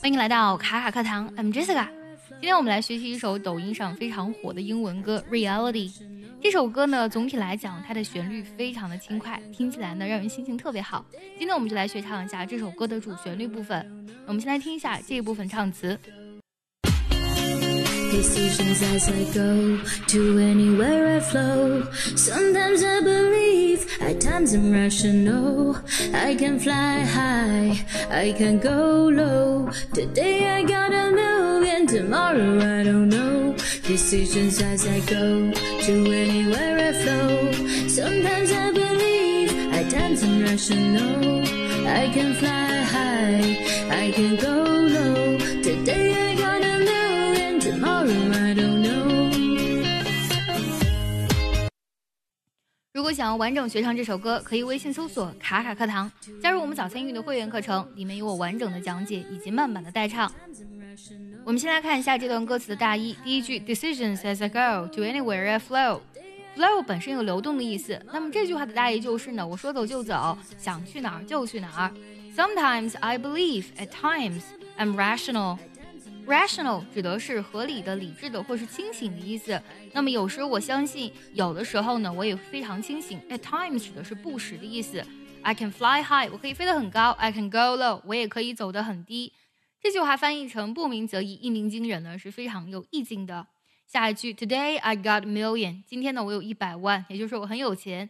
欢迎来到卡卡课堂，I'm Jessica。今天我们来学习一首抖音上非常火的英文歌《Reality》。这首歌呢，总体来讲，它的旋律非常的轻快，听起来呢，让人心情特别好。今天我们就来学唱一下这首歌的主旋律部分。我们先来听一下这一部分唱词。Decisions as I go to anywhere I flow. Sometimes I believe, at times I'm rational. I can fly high, I can go low. Today I got a million, tomorrow I don't know. Decisions as I go to anywhere I flow. Sometimes I believe, at times I'm rational. I can fly high, I can go low. 如果想要完整学唱这首歌，可以微信搜索“卡卡课堂”，加入我们早餐英语的会员课程，里面有我完整的讲解以及慢版的代唱。我们先来看一下这段歌词的大意。第一句，Decisions as I go to anywhere I flow。flow 本身有流动的意思，那么这句话的大意就是呢，我说走就走，想去哪儿就去哪儿。Sometimes I believe, at times I'm rational. Rational 指的是合理的、理智的或是清醒的意思。那么有时我相信，有的时候呢，我也非常清醒。At times 指的是不时的意思。I can fly high，我可以飞得很高。I can go low，我也可以走得很低。这句话翻译成不鸣则已，一鸣惊人呢，是非常有意境的。下一句，Today I got a million，今天呢我有一百万，也就是说我很有钱。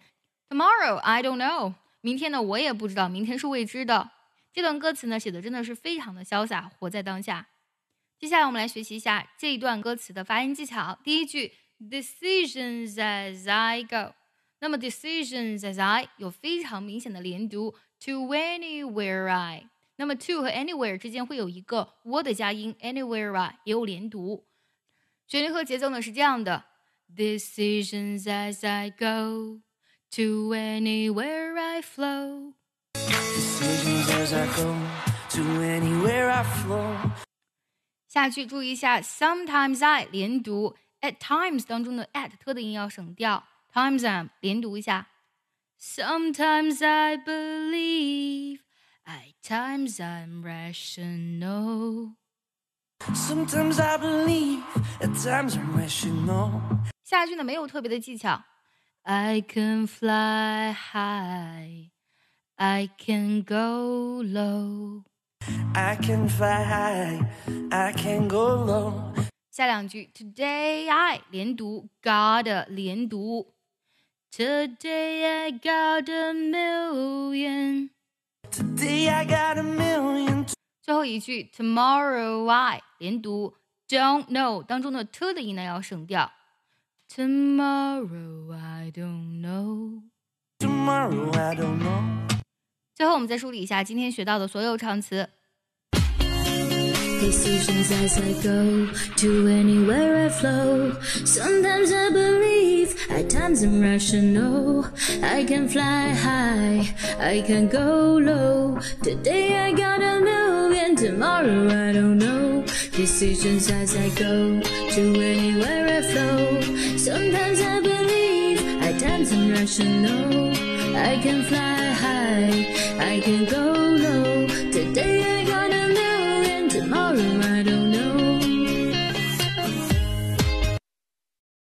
Tomorrow I don't know，明天呢我也不知道，明天是未知的。这段歌词呢写的真的是非常的潇洒，活在当下。接下来我们来学习一下这一段歌词的发音技巧。第一句，Decisions as I go，那么 Decisions as I 有非常明显的连读，To anywhere I，那么 To 和 Anywhere 之间会有一个 w 的加音，Anywhere I 也有连读。旋律和节奏呢是这样的：Decisions as I go to anywhere I flow。Decisions as I go to anywhere I flow. 下句注意一下，sometimes I 连读，at times 当中的 at 特的音要省掉，times I'm 连读一下。Sometimes I believe, at times I'm rational。 Sometimes I believe, at times I'm rational. 下句呢没有特别的技巧，I can fly high, I can go low。 I can fly high, I can go low. 下两句，Today I 连读，got 连读，Today I got a million。 Today I got a million. 最后一句，Tomorrow I 连读，Don't know 当中的 t 的音呢要省掉，Tomorrow I don't know。 Tomorrow I don't know. 最后我们再梳理一下今天学到的所有唱词。 Decisions as I go to anywhere I flow. Sometimes I believe, at times I'm rational. I can fly high, I can go low. Today I gotta a million, tomorrow I don't know. Decisions as I go to anywhere I flow. Sometimes I believe, at times I'm rational. I can fly high, I can go low.